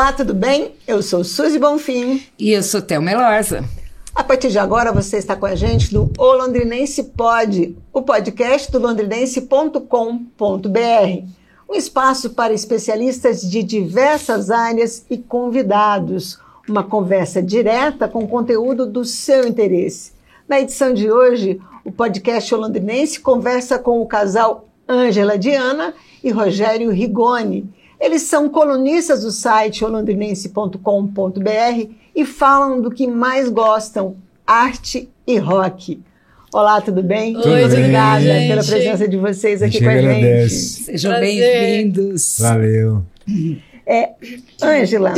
Olá, tudo bem? Eu sou Suzy Bonfim. E eu sou Thelma Melorza. A partir de agora você está com a gente no O Londrinense Pod, o podcast do londrinense.com.br. Um espaço para especialistas de diversas áreas e convidados. Uma conversa direta com conteúdo do seu interesse. Na edição de hoje, o podcast Londrinense conversa com o casal Ângela Diana e Rogério Rigoni. Eles são colunistas do site holondrinense.com.br e falam do que mais gostam, arte e rock. Olá, tudo bem? Tudo Oi, Obrigada bem, pela presença de vocês aqui com a agradece. gente. Sejam bem-vindos. Valeu. É, Ângela,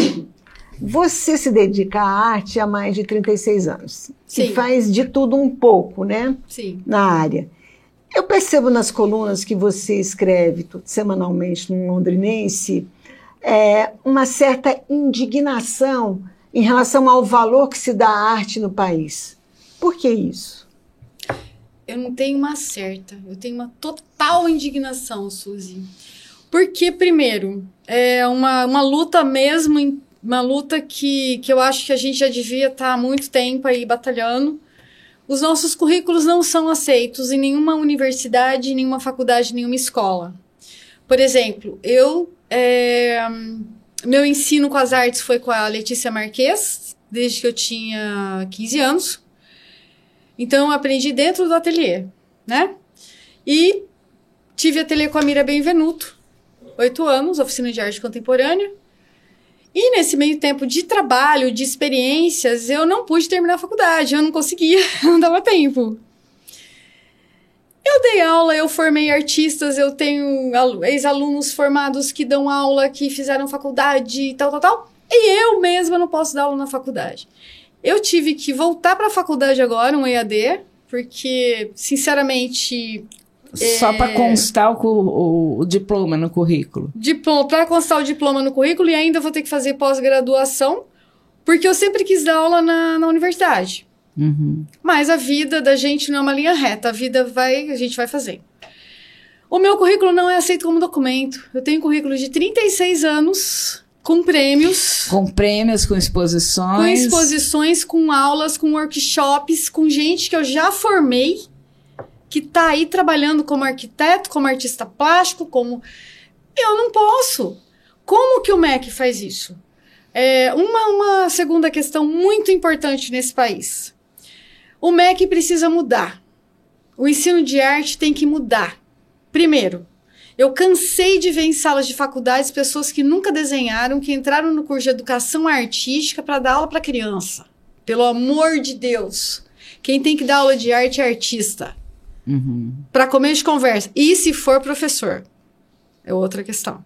você se dedica à arte há mais de 36 anos. Sim. E faz de tudo um pouco, né? Sim. Na área. Eu percebo nas colunas que você escreve semanalmente no Londrinense é, uma certa indignação em relação ao valor que se dá à arte no país. Por que isso? Eu não tenho uma certa, eu tenho uma total indignação, Suzy. Porque, primeiro, é uma, uma luta mesmo, uma luta que, que eu acho que a gente já devia estar há muito tempo aí batalhando. Os nossos currículos não são aceitos em nenhuma universidade, nenhuma faculdade, nenhuma escola. Por exemplo, eu. É, meu ensino com as artes foi com a Letícia Marques, desde que eu tinha 15 anos. Então, eu aprendi dentro do ateliê, né? E tive ateliê com a Mira Benvenuto, oito anos, oficina de arte contemporânea. E nesse meio tempo de trabalho, de experiências, eu não pude terminar a faculdade, eu não conseguia, não dava tempo. Eu dei aula, eu formei artistas, eu tenho ex-alunos formados que dão aula, que fizeram faculdade e tal, tal, tal. E eu mesma não posso dar aula na faculdade. Eu tive que voltar para a faculdade agora, um EAD, porque, sinceramente, Só É. para constar o, o- diploma no currículo. diploma para constar o diploma no currículo e ainda vou ter que fazer pós-graduação, porque eu sempre quis dar aula na, na universidade. Uhum. Mas a vida da gente não é uma linha reta, a vida vai, a gente vai fazer. O meu currículo não é aceito como documento. Eu tenho currículo de 36 anos, com prêmios, Com prêmios, com exposições. com exposições, com aulas, com workshops, com gente que eu já formei, que tá aí trabalhando como arquiteto, como artista plástico, como. Eu não posso. Como que o MEC faz isso? É uma, uma segunda questão muito importante nesse país. O MEC precisa mudar. O ensino de arte tem que mudar. Primeiro, eu cansei de ver em salas de faculdades pessoas que nunca desenharam, que entraram no curso de educação artística para dar aula para criança. Pelo amor de Deus. Quem tem que dar aula de arte é artista. Uhum. Para comer de conversa. E se for professor? É outra questão.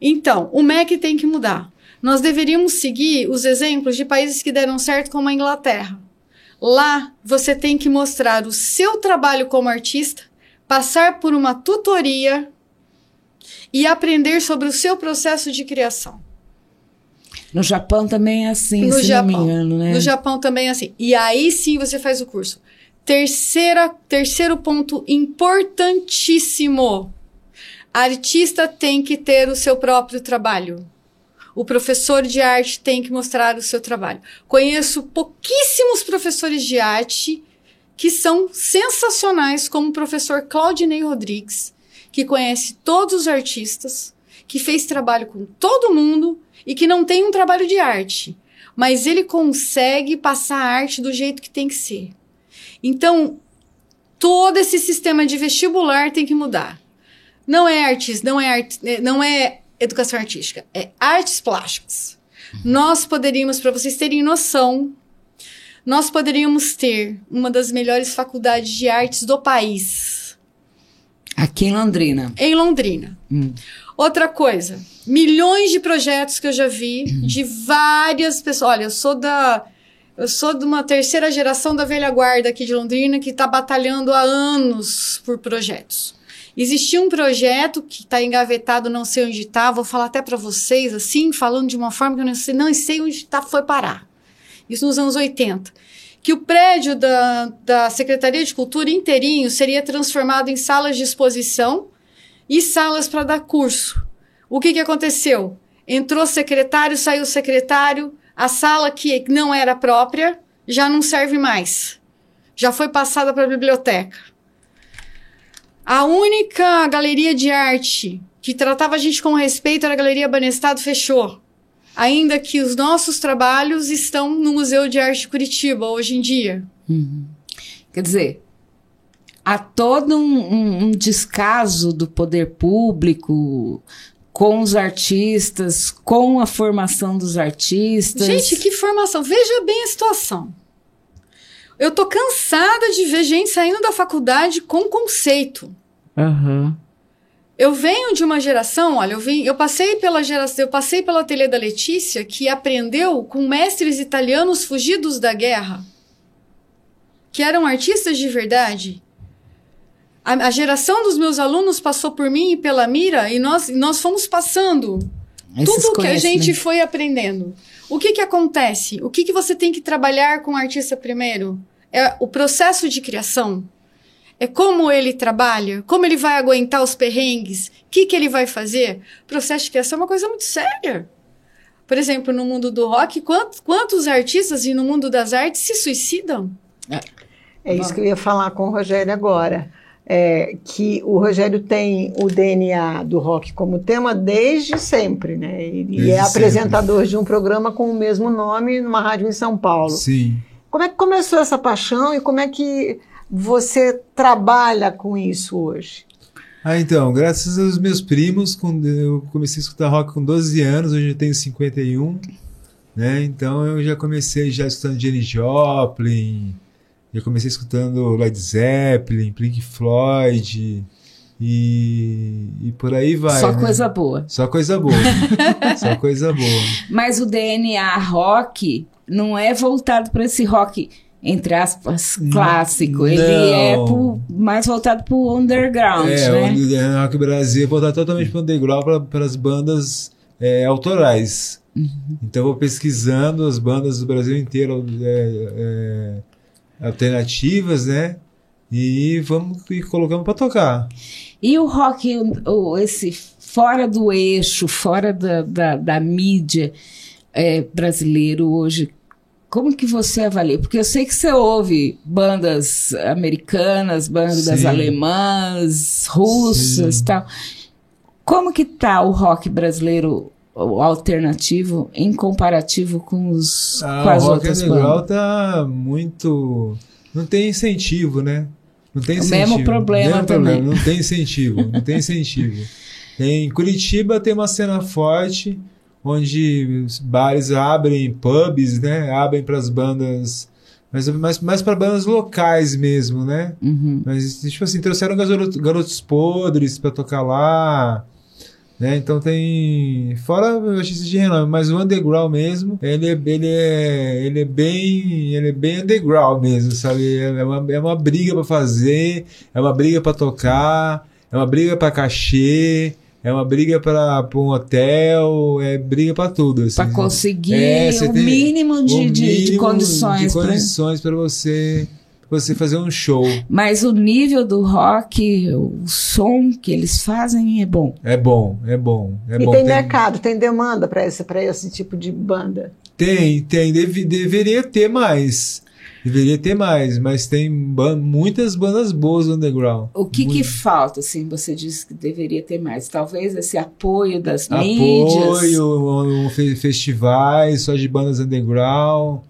Então, o MEC tem que mudar. Nós deveríamos seguir os exemplos de países que deram certo, como a Inglaterra. Lá, você tem que mostrar o seu trabalho como artista, passar por uma tutoria e aprender sobre o seu processo de criação. No Japão também é assim, No se Japão. não me engano, né? No Japão também é assim. E aí sim você faz o curso. Terceira, terceiro ponto importantíssimo. Artista tem que ter o seu próprio trabalho. O professor de arte tem que mostrar o seu trabalho. Conheço pouquíssimos professores de arte que são sensacionais, como o professor Claudinei Rodrigues, que conhece todos os artistas, que fez trabalho com todo mundo e que não tem um trabalho de arte, mas ele consegue passar a arte do jeito que tem que ser. Então, todo esse sistema de vestibular tem que mudar. Não é artes, não é arte, eh, não é educação artística, é artes plásticas. Nós poderíamos, para vocês terem noção, nós poderíamos ter uma das melhores faculdades de artes do país, Aqui em Londrina. em Londrina. Hum. Outra coisa, milhões de projetos que eu já vi de várias pessoas. Olha, eu sou da eu sou de uma terceira geração da velha guarda aqui de Londrina que está batalhando há anos por projetos. Existia um projeto que está engavetado, não sei onde está, vou falar até para vocês, assim, falando de uma forma que eu não sei, não sei onde tá, foi parar. Isso nos anos 80. Que o prédio da, da Secretaria de Cultura inteirinho seria transformado em salas de exposição e salas para dar curso. O que, que aconteceu? entrou secretário, saiu secretário, a sala que não era própria já não serve mais. Já foi passada para a biblioteca. A única galeria de arte que tratava a gente com respeito era a Galeria Banestado, fechou. Ainda que os nossos trabalhos estão no Museu de Arte de Curitiba hoje em dia. Uhum. Quer dizer, há todo um, um, um descaso do poder público com os artistas, com a formação dos artistas. Gente, que formação! Veja bem a situação. Eu tô cansada de ver gente saindo da faculdade com conceito. Uhum. Eu venho de uma geração, olha, eu, vim, eu passei pela geração, eu passei pela ateliê da Letícia, que aprendeu com mestres italianos fugidos da guerra, que eram artistas de verdade. A, a geração dos meus alunos passou por mim e pela Mira, e nós, nós fomos passando Esses tudo que a gente foi aprendendo. O que que acontece? O que que você tem que trabalhar com o artista primeiro? É o processo de criação. É como ele trabalha, como ele vai aguentar os perrengues, o que que ele vai fazer. O processo de criação é uma coisa muito séria. Por exemplo, no mundo do rock, quantos, quantos artistas e no mundo das artes se suicidam? É isso que eu ia falar com o Rogério agora. É, que o Rogério tem o DNA do rock como tema desde sempre, né? Ele Desde é sempre. apresentador de um programa com o mesmo nome numa rádio em São Paulo. Sim. Como é que começou essa paixão e como é que você trabalha com isso hoje? Ah, então, graças aos meus primos, quando eu comecei a escutar rock com 12 anos, hoje eu tenho 51, né? Então eu já comecei já escutando Jenny Joplin, eu comecei escutando Led Zeppelin, Pink Floyd e, e por aí vai. Só né? coisa boa. Só coisa boa. Só coisa boa. Mas o DNA rock não é voltado para esse rock, entre aspas, clássico. Ele não. é pro- mais voltado pro underground, É, né? o Rock Brasil é voltado totalmente para o underground, para as bandas é, autorais. Então eu vou pesquisando as bandas do Brasil inteiro é, é, alternativas, né? E vamos e colocamos para tocar. E o rock, o, esse fora do eixo, fora da, da, da mídia é, brasileiro hoje, como que você avalia? Porque eu sei que você ouve bandas americanas, bandas Sim. alemãs, russas Sim. e tal. Como que tá o rock brasileiro o alternativo em comparativo com, os, com Ah, as o rock outras bandas? tá muito. Não tem incentivo, né? Não tem O incentivo. mesmo problema Mesmo também. Não tem incentivo. Não tem incentivo. Em Curitiba tem uma cena forte onde os bares abrem pubs, né? Abrem para as bandas, mas mais, mais para bandas locais mesmo, né? Uhum. Mas, tipo assim, trouxeram garotos, garotos podres pra tocar lá. Né? Então tem. Fora artistas de renome, mas o underground mesmo, ele, é- ele, é, ele é bem. Ele é bem underground mesmo, sabe? É uma, é uma briga pra fazer, é uma briga pra tocar, é uma briga pra cachê, é uma briga pra, pra um hotel, é briga pra tudo. Assim, Para conseguir É, o mínimo de, o de- de mínimo condições. de condições para você, você fazer um show. Mas o nível do rock, o som que eles fazem é bom. É bom, é bom. É e bom. tem, mercado, tem demanda para esse, pra esse tipo de banda. Tem, tem. Deve- deveria ter mais. Deveria ter mais, mas tem ban- muitas bandas boas no underground. O que, que falta, assim, você disse que deveria ter mais? Talvez esse apoio das mídias. Apoio, um, um fe- festivais só de bandas underground.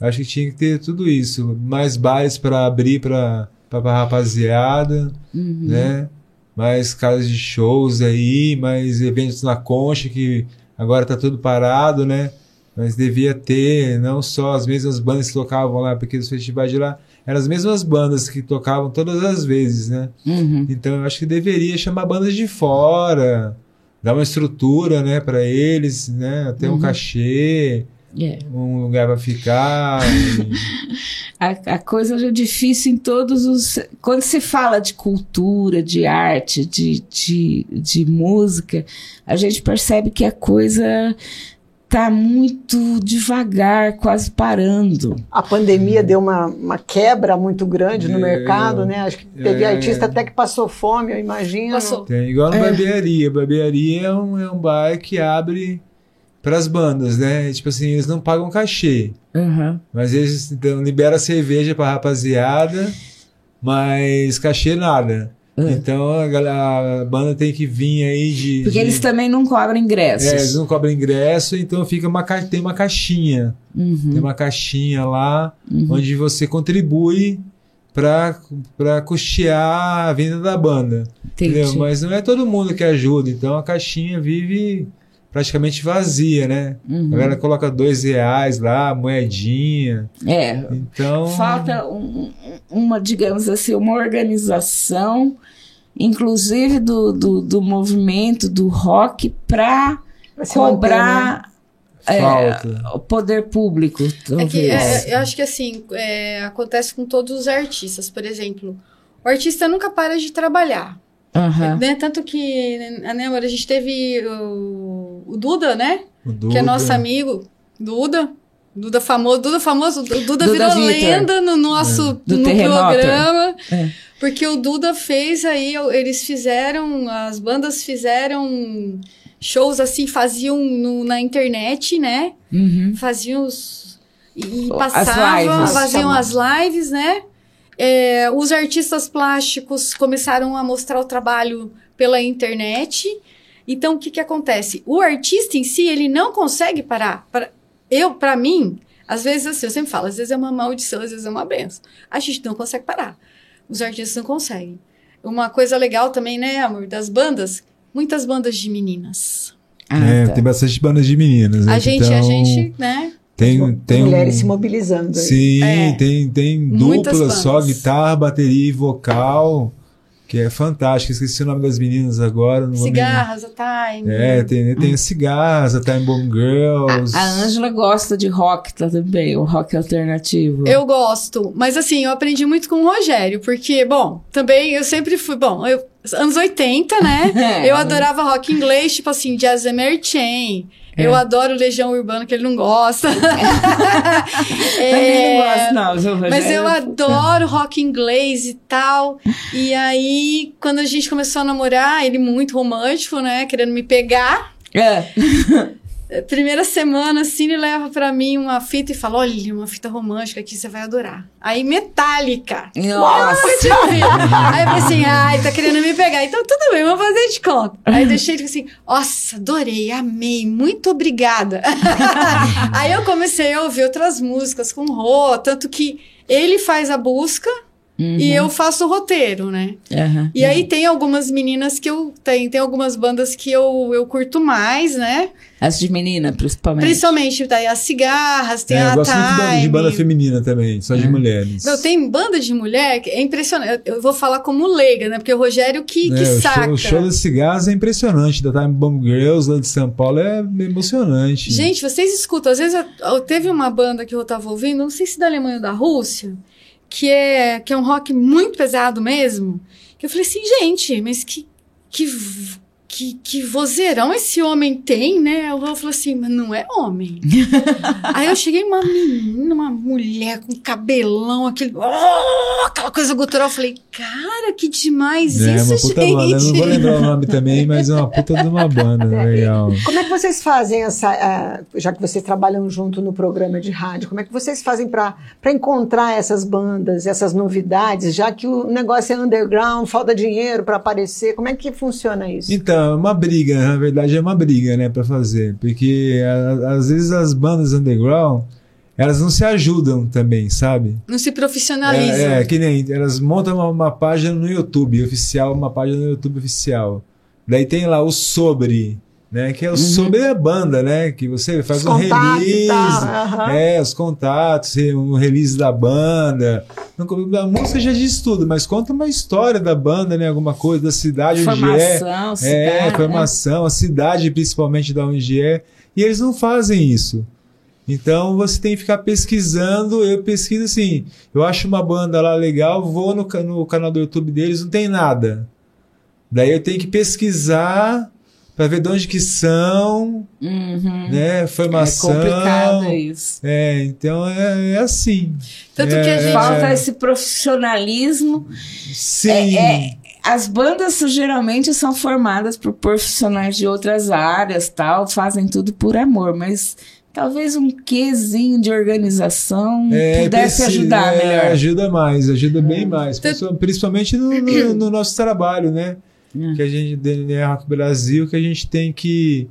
Acho que tinha que ter tudo isso. Mais bares para abrir para pra rapaziada, Uhum. né? Mais casas de shows aí, mais eventos na concha que agora tá tudo parado, né? Mas devia ter não só as mesmas bandas que tocavam lá, porque os festivais de lá eram as mesmas bandas que tocavam todas as vezes, né? Uhum. Então eu acho que deveria chamar bandas de fora, dar uma estrutura, né, para eles, né, ter um Uhum. cachê, É. um lugar para ficar. e- A, a coisa é difícil em todos os. Quando se fala de cultura, de arte, de, de, de música, a gente percebe que a coisa tá muito devagar, quase parando. A pandemia deu uma, uma quebra muito grande no É, mercado, né? Acho que teve é. artista até que passou fome, eu imagino. Passou. Tem igual na É. barbearia. Barbearia é um, é um bar que abre para as bandas, né? Tipo assim, eles não pagam cachê, Aham. mas eles então, liberam cerveja pra rapaziada, mas cachê nada. É. Então a, galera- a banda tem que vir aí de. Porque de- eles também não cobram ingressos. É, eles não cobram ingresso, então fica uma, ca- tem uma caixinha. Uhum, Tem uma caixinha lá uhum. onde você contribui para custear a venda da banda. Entendeu? Entendi. Mas não é todo mundo que ajuda, então a caixinha vive praticamente vazia, né? A Uhum. galera coloca dois reais lá, moedinha. É, Então. falta um- um- uma, digamos assim, uma organização, inclusive do, do, do movimento do rock, para manter, né? cobrar Falta. o poder público, É que, é, eu acho que assim, é, acontece com todos os artistas. Por exemplo, o artista nunca para de trabalhar. Aham. Né? Tanto que, né, amor, a gente teve o, o Duda, né? O Que é Duda. nosso amigo. Duda. Duda famoso. Duda famoso. O Duda, Duda virou Vitor. lenda no nosso Do no Terremoto. programa. É. Porque o Duda fez aí, eles fizeram, as bandas fizeram shows assim, faziam no- na internet, né? Uhum. faziam os. E As passavam, faziam as lives, né? É, os artistas plásticos começaram a mostrar o trabalho pela internet. Então, o que, que acontece? O artista em si, ele não consegue parar. Pra, eu, para mim, às vezes assim, eu sempre falo, às vezes é uma maldição, às vezes é uma benção. A gente não consegue parar. Os artistas não conseguem. Uma coisa legal também, né, amor, das bandas, muitas bandas de meninas. Ah, É, tá. tem bastante bandas de meninas. né? A gente, então, a gente, né? Tem, tem mulheres um- se mobilizando. aí. Sim, É. tem, tem dupla só, guitarra, bateria e vocal, que é fantástico. Esqueci o nome das meninas agora. Não Cigarras, a Time. É, tem, tem as cigarras, a Time Bomb Girls. A Ângela gosta de rock tá, também, o rock alternativo. Eu gosto, mas assim, eu aprendi muito com o Rogério, porque, bom, também eu sempre fui, bom, eu, anos 80, né? É. eu adorava rock inglês, tipo assim, Jazz Merchant. É. Eu adoro Legião Urbana, que ele não gosta. Não gosto, não. viu, É, Mas eu adoro rock inglês e tal. E aí, quando a gente começou a namorar, ele muito romântico, né? Querendo me pegar. É. Primeira semana, assim, ele leva pra mim uma fita e fala: Olha, uma fita romântica aqui, você vai adorar. Aí, Metallica. Nossa. Aí eu falei assim, ai, tá querendo me pegar. Então, tudo bem, vamos fazer de conta. Aí deixei ele assim, nossa, adorei, amei, muito obrigada. Aí eu comecei a ouvir outras músicas com Rô, tanto que ele faz a busca Uhum. e eu faço o roteiro, né? Aham. E aí tem algumas meninas que eu... Tem, tem algumas bandas que eu, eu curto mais, né? As de menina, principalmente. Principalmente daí as cigarras, tem É, a eu gosto muito de banda, Time. feminina também, só de É. mulheres. Não, tem banda de mulher que é impressionante. Eu vou falar como leiga, né? Porque o Rogério que, que É, o, saca. show, o show das cigarras é impressionante. Da Time Bomb Girls lá de São Paulo é emocionante. Gente, vocês escutam. Às vezes eu- eu- teve uma banda que eu tava ouvindo, não sei se da Alemanha ou da Rússia, que é, que é um rock muito pesado mesmo. Que eu falei assim, gente, mas que, que, que, que vozeirão esse homem tem, né? Eu falei assim, mas não é homem. Aí eu cheguei uma menina, uma mulher com cabelão, aquele. oh, aquela coisa gutural. Eu falei, cara, que demais é isso, uma puta gente. banda. Eu não vou lembrar o nome também, mas é uma puta de uma banda. Legal. Como é que vocês fazem essa. ah, já que vocês trabalham junto no programa de rádio, como é que vocês fazem para encontrar essas bandas, essas novidades, já que o negócio é underground, falta dinheiro para aparecer? Como é que funciona isso? Então, é uma briga, na verdade é uma briga, né, pra fazer. Porque a- às vezes as bandas underground, elas não se ajudam também, sabe? Não se profissionaliza. É, é, que nem elas montam uma, uma página no YouTube oficial, uma página no YouTube oficial. Daí tem lá o sobre, né? Que é o sobre a banda, né? Que você faz Os um release. tal, aham. É, os contatos, um release da banda. Não- A música já diz tudo, mas conta uma história da banda, né? Alguma coisa da cidade onde é. Formação, cidade, É, formação, a cidade principalmente da onde é. E eles não fazem isso. Então você tem que ficar pesquisando. Eu pesquiso assim. Eu acho uma banda lá legal, vou no, no canal do YouTube deles, não tem nada. Daí eu tenho que pesquisar para ver de onde que são, Uhum. né? É Formação. complicado isso. É, então é, é assim. Tanto É, que a gente. Falta esse profissionalismo. Sim. É, as bandas geralmente são formadas por profissionais de outras áreas, tal, fazem tudo por amor, mas talvez um quezinho de organização É, pudesse ajudar é, melhor. Ajuda mais, ajuda bem mais. Então- Principal- Principalmente no, no- no nosso trabalho, né? É. Que a gente, DNA Rock Brasil, que a gente tem que.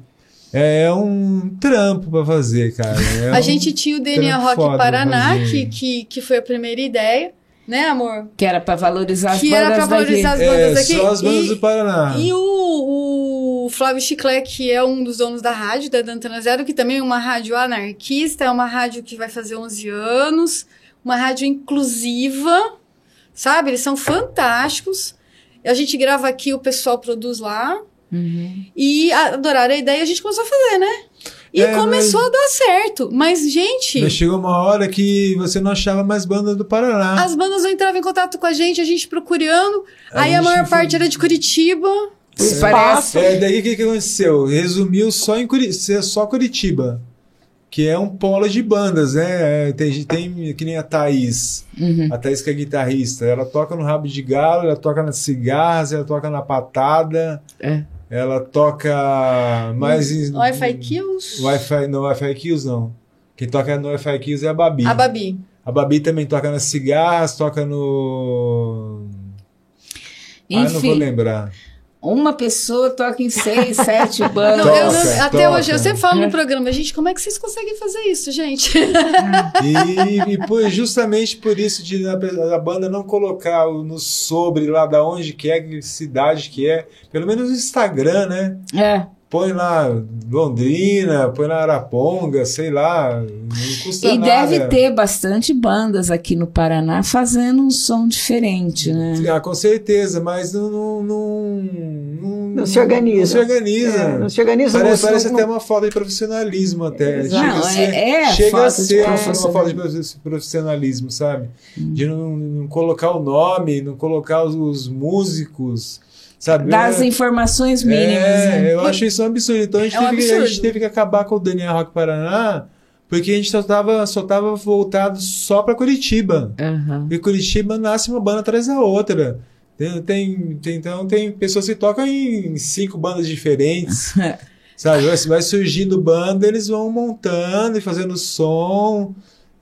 É, é um trampo pra fazer, cara. É a um- gente tinha o DNA Rock Paraná, que, que, que foi a primeira ideia, né, amor? Que era pra valorizar as Que era bandas pra valorizar daqui. as bandas É, aqui. só as bandas e, do Paraná. e o, o Flávio Chiclé, que é um dos donos da rádio, da Dantana Zero, que também é uma rádio anarquista, é uma rádio que vai fazer 11 anos, uma rádio inclusiva, sabe? Eles são fantásticos. A gente grava aqui, o pessoal produz lá. Uhum. E adoraram a ideia e a gente começou a fazer, né? E É, começou a dar certo. Mas, gente, Mas chegou uma hora que você não achava mais banda do Paraná. as bandas não entravam em contato com a gente, a gente procurando. A aí a gente maior foi- parte era de Curitiba. Parece. É, daí o que, que aconteceu? Resumiu só em Curi ser só Curitiba. Que é um polo de bandas, né? É, Tem, tem que nem a Thaís. Uhum. A Thaís que é guitarrista. Ela toca no rabo de galo, ela toca nas cigarras, ela toca na patada. É. Ela toca mais. em- Wi-Fi Kills. Wi-Fi, não, Wi-Fi Kills não. Quem toca no Wi-Fi Kills é a Babi. A Babi. A Babi também toca nas cigarras, toca no. Ah, não vou Enfim, lembrar. Uma pessoa toca em seis, sete bandas. Não, eu Toca, até toca. hoje, eu sempre falo É. no programa, gente, como é que vocês conseguem fazer isso, gente? E, e por- justamente por isso de a, a banda não colocar no sobre lá da onde que é, que cidade que é, pelo menos no Instagram, né? É. Põe lá Londrina, põe lá Araponga, sei lá, custa E nada. deve ter bastante bandas aqui no Paraná fazendo um som diferente, né? Ah, com certeza, mas não, não, não, não, Não se organiza. Não se organiza. É, não se organiza. Parece, parece até uma falta de profissionalismo até. Exato. Chega a ser, é- é chega falta a de ser uma profissionalismo. falta de profi- profissionalismo, sabe? De não, não colocar o nome, não colocar os, os músicos, sabe? Das É- informações mínimas. é, né? eu acho isso um absurdo. Então a gente, É um teve, que, a gente absurdo. teve que acabar com o Daniel Rock Paraná, porque a gente só tava, só tava voltado só para Curitiba. Aham. E Curitiba nasce uma banda atrás da outra. Tem, tem, tem- então tem pessoas que tocam em cinco bandas diferentes. sabe? Vai, vai surgindo banda, eles vão montando e fazendo som.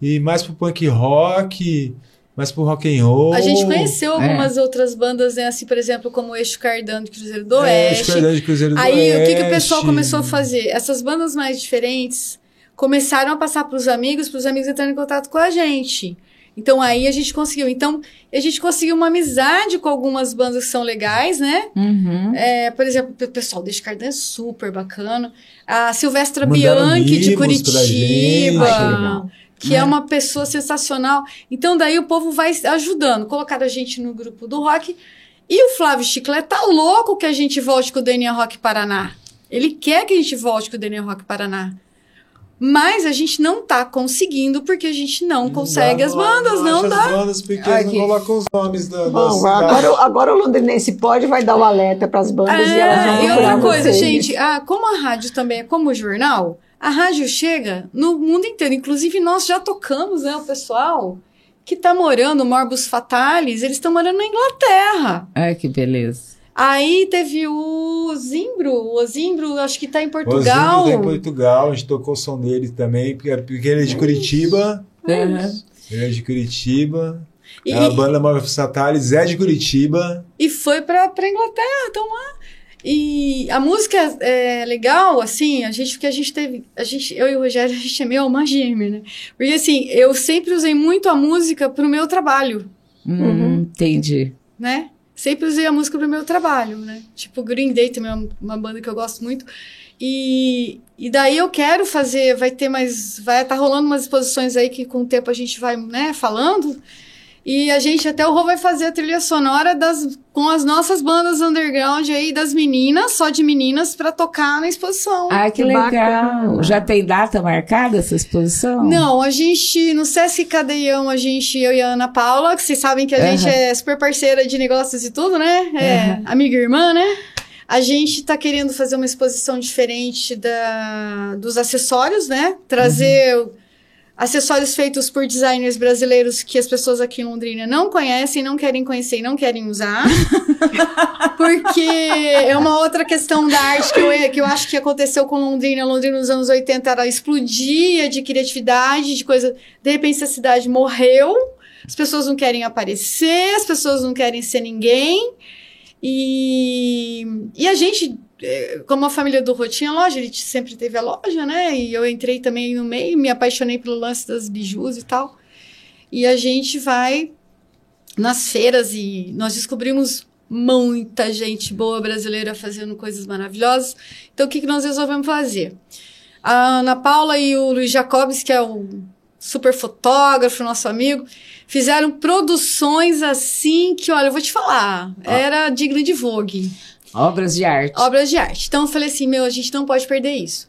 E mais pro punk rock, mais pro rock and roll. A gente conheceu É. algumas outras bandas, né? Assim, por exemplo, como o Eixo Cardan do Cruzeiro do é, Oeste. Esquadrão de Cruzeiro do Aí o que, que o Oeste. pessoal começou a fazer? Essas bandas mais diferentes começaram a passar para os amigos, para os amigos entrarem em contato com a gente. Então aí a gente conseguiu. Então a gente conseguiu uma amizade com algumas bandas que são legais, né? Uhum. É, por exemplo, o pessoal do Cardan é super bacana. A Silvestra Mandaram Bianchi de. Curitiba. Que que é. uma pessoa sensacional. Então, daí o povo vai ajudando. Colocaram a gente no grupo do rock. E o Flávio Chiclete tá louco que a gente volte com o DNA Rock Paraná. Ele quer que a gente volte com o DNA Rock Paraná. Mas a gente não tá conseguindo porque a gente não, consegue as bandas, não, acha dá. As bandas porque Ai, eles que- não colocam os nomes da, Bom, agora, agora o londrinense pode, vai dar o alerta para as bandas e elas vão É, e outra coisa, vocês. gente, ah, como a rádio também é como o jornal, a rádio chega no mundo inteiro. Inclusive, nós já tocamos, né, o pessoal que tá morando, Morbus Fatalis, eles estão morando na Inglaterra. Ai, que beleza. Aí teve o Zimbro, o Zimbro, acho que tá em O Portugal. Zimbro tá em Portugal, a gente tocou o som dele também, porque, ele é de Curitiba. Uhum. Ele é de Curitiba. E, a banda Marvel Satalis é de Curitiba. e foi pra, pra Inglaterra, então lá. E a música é legal, assim, a gente, porque a gente teve, a gente, eu e o Rogério, a gente é meio alma gêmea, né? Porque assim, eu sempre usei muito a música pro meu trabalho. Hum, Uhum. Entendi. né? Sempre usei a música pro meu trabalho, né? Tipo, Green Day também é uma- banda que eu gosto muito. E, e daí eu quero fazer, vai ter mais, vai estar rolando umas exposições aí que com o tempo a gente vai, né, falando. E a gente, até o Rô vai fazer a trilha sonora das, com as nossas bandas underground aí, das meninas, só de meninas, pra tocar na exposição. Ah, que, Que legal. bacana. Já tem data marcada essa exposição? Não, a gente, no Sesc Cadeião, a gente, eu e a Ana Paula, que vocês sabem que a Aham. gente é super parceira de negócios e tudo, né? É, Aham. amiga e irmã, né? A gente tá querendo fazer uma exposição diferente da, dos acessórios, né? Trazer Uhum. Acessórios feitos por designers brasileiros que as pessoas aqui em Londrina não conhecem, não querem conhecer e não querem usar. porque é uma outra questão da arte que eu, que eu acho que aconteceu com Londrina. Londrina nos anos 80 era explodia de criatividade, de coisa. De repente a cidade morreu, as pessoas não querem aparecer, as pessoas não querem ser ninguém. E, e a gente como a família do Rô tinha loja, ele sempre teve a loja, né? E eu entrei também no meio, me apaixonei pelo lance das bijus e tal. E a gente vai nas feiras e nós descobrimos muita gente boa brasileira fazendo coisas maravilhosas. Então, o que, que nós resolvemos fazer? A Ana Paula e o Luiz Jacobs, que é o super fotógrafo, nosso amigo, fizeram produções assim que, olha, eu vou te falar, ah. era digno de Vogue. Obras de arte. Obras de arte. Então eu falei assim, meu, a gente não pode perder isso.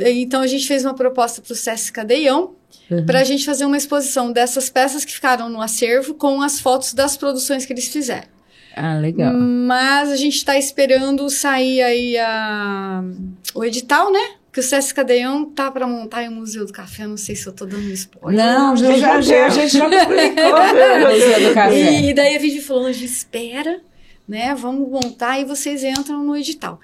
Então a gente fez uma proposta para o Sesc Cadeião uhum. para a gente fazer uma exposição dessas peças que ficaram no acervo com as fotos das produções que eles fizeram. Ah, legal. Mas a gente está esperando sair aí a... o edital, né? Que o Sesc Cadeião tá para montar o Museu do Café. Não sei se eu tô dando spoiler. Não, já, já, já, a gente já publicou o Museu do Café. E daí a gente falou, a gente espera né? Vamos montar e vocês entram no edital.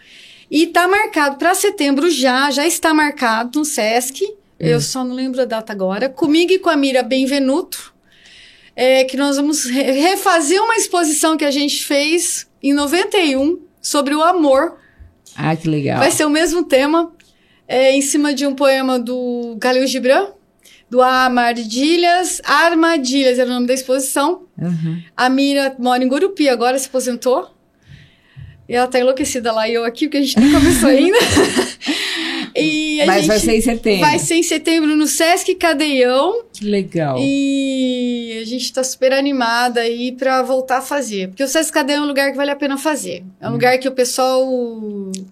E está marcado para setembro já, já está marcado no SESC. É. Eu só não lembro a data agora. Comigo e com a Mira Benvenuto, é, que nós vamos refazer uma exposição que a gente fez em 91 sobre o amor. Ah, que legal. Vai ser o mesmo tema, é, em cima de um poema do Galil Gibran, do Armadilhas. Armadilhas era o nome da exposição. Uhum. A Mira mora em Gurupi, agora se aposentou. E ela tá enlouquecida lá e eu aqui, porque a gente nem começou ainda. e Mas vai ser em setembro. Vai ser em setembro no Sesc Cadeião. Que legal. E a gente tá super animada aí pra voltar a fazer. Porque o Sesc Cadeião é um lugar que vale a pena fazer. É um hum. lugar que o pessoal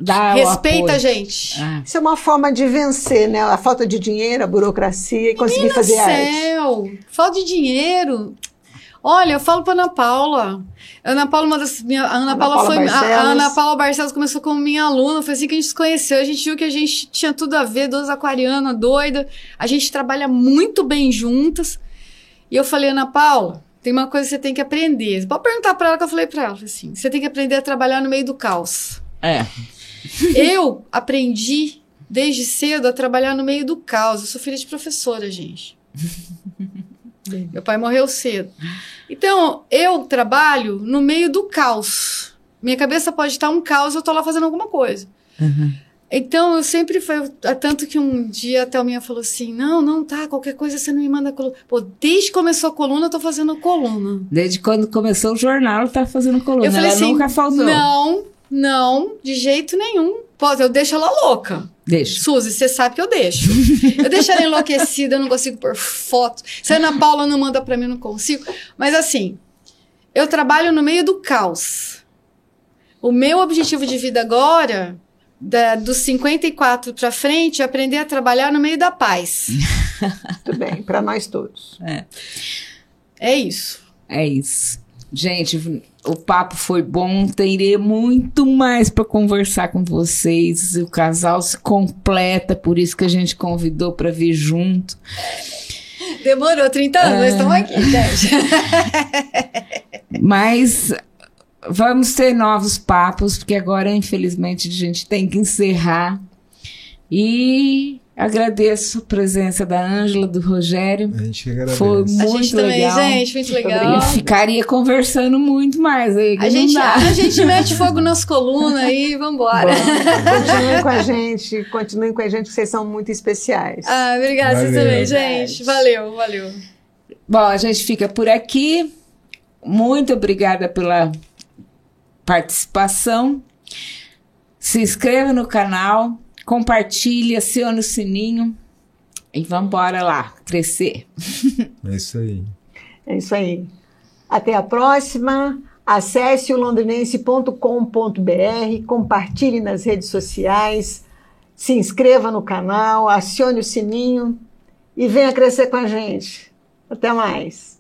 Dá respeita a gente. Ah. Isso é uma forma de vencer, né? A falta de dinheiro, a burocracia e conseguir Menina fazer céu, arte. Falta de dinheiro. Olha, eu falo pra Ana Paula. A Ana Paula, uma das minha, a Ana, Ana Paula, Paula foi. A, a, Ana Paula Barcelos começou como minha aluna. Foi assim que a gente se conheceu. A gente viu que a gente tinha tudo a ver, duas aquarianas, doida. A gente trabalha muito bem juntas. E eu falei, Ana Paula, tem uma coisa que você tem que aprender. Você pode perguntar pra ela que eu falei pra ela. Assim, você tem que aprender a trabalhar no meio do caos. É. Eu aprendi desde cedo a trabalhar no meio do caos. Eu sou filha de professora, gente. Meu pai morreu cedo. Então, eu trabalho no meio do caos. Minha cabeça pode estar um caos, eu estou lá fazendo alguma coisa. Uhum. Então, eu sempre foi. Tanto que um dia a Thelminha falou assim: não, não, tá, qualquer coisa você não me manda coluna. Pô, desde que começou a coluna, eu tô fazendo coluna. Desde quando começou o jornal, tá fazendo coluna. Eu falei ela assim, nunca faltou. Não, não, de jeito nenhum. Pô, eu deixo ela louca. Deixa. Suzy, você sabe que eu deixo. eu deixo ela enlouquecida, eu não consigo pôr foto. Se a Ana Paula não manda pra mim, eu não consigo. Mas assim, eu trabalho no meio do caos. O meu objetivo de vida agora, da, dos 54 para frente, é aprender a trabalhar no meio da paz. Muito bem, para nós todos. É. é isso. É isso. Gente, o papo foi bom. Terei muito mais para conversar com vocês. O casal se completa, por isso que a gente convidou para vir junto. Demorou 30 anos, mas estamos aqui, gente. mas vamos ter novos papos, porque agora, infelizmente, a gente tem que encerrar. E Agradeço a presença da Ângela, do Rogério. A gente agradece. Foi muito a gente legal. Também, gente, muito legal. Eu ficaria conversando muito mais aí. A gente, a gente mete fogo nas colunas e vambora. continuem com a gente, continuem com a gente, vocês são muito especiais. Ah, obrigada, vocês também, gente. Valeu, valeu. Bom, a gente fica por aqui. Muito obrigada pela participação. Se inscreva no canal compartilhe, acione o sininho e vamos embora lá, crescer. É isso aí. É isso aí. Até a próxima. Acesse o londrinense.com.br, compartilhe nas redes sociais, se inscreva no canal, acione o sininho e venha crescer com a gente. Até mais.